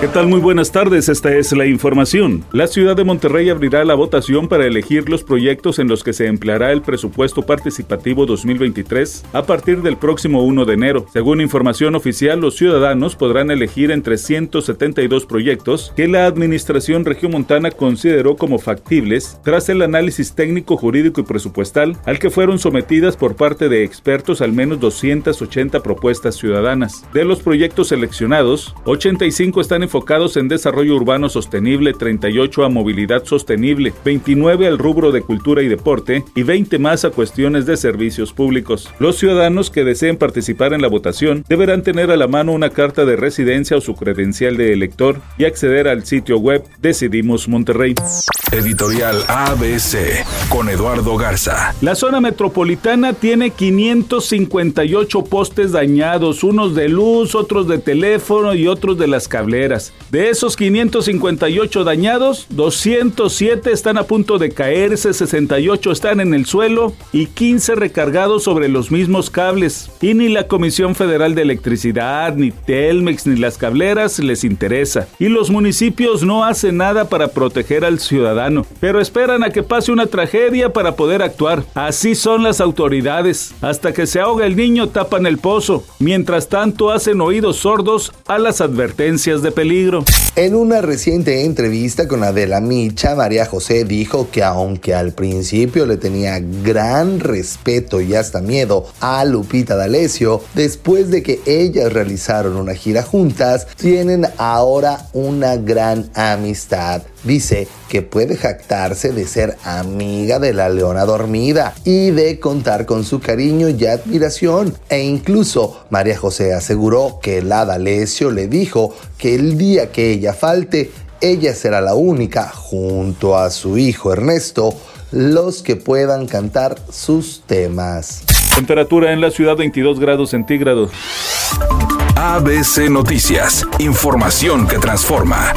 ¿Qué tal? Muy buenas tardes, esta es la información. La ciudad de Monterrey abrirá la votación para elegir los proyectos en los que se empleará el presupuesto participativo 2023 a partir del próximo 1 de enero. Según información oficial, los ciudadanos podrán elegir entre 172 proyectos que la Administración Regiomontana consideró como factibles tras el análisis técnico, jurídico y presupuestal al que fueron sometidas por parte de expertos al menos 280 propuestas ciudadanas. De los proyectos seleccionados, 85 están enfocados en desarrollo urbano sostenible, 38 a movilidad sostenible, 29 al rubro de cultura y deporte y 20 más a cuestiones de servicios públicos. Los ciudadanos que deseen participar en la votación deberán tener a la mano una carta de residencia o su credencial de elector y acceder al sitio web Decidimos Monterrey. Editorial ABC con Eduardo Garza. La zona metropolitana tiene 558 postes dañados, unos de luz, otros de teléfono y otros de las cableras. De esos 558 dañados, 207 están a punto de caerse, 68 están en el suelo y 15 recargados sobre los mismos cables. Y ni la Comisión Federal de Electricidad, ni Telmex, ni las cableras les interesa. Y los municipios no hacen nada para proteger al ciudadano, pero esperan a que pase una tragedia para poder actuar. Así son las autoridades. Hasta que se ahoga el niño tapan el pozo. Mientras tanto hacen oídos sordos a las advertencias de peligro. En una reciente entrevista con Adela Micha, María José dijo que aunque al principio le tenía gran respeto y hasta miedo a Lupita D'Alessio, después de que ellas realizaron una gira juntas, tienen ahora una gran amistad. Dice que puede jactarse de ser amiga de la leona dormida y de contar con su cariño y admiración. E incluso María José aseguró que la D'Alessio le dijo que el día que ella falte, ella será la única, junto a su hijo Ernesto, los que puedan cantar sus temas. Temperatura en la ciudad 22 grados centígrados. ABC Noticias, información que transforma.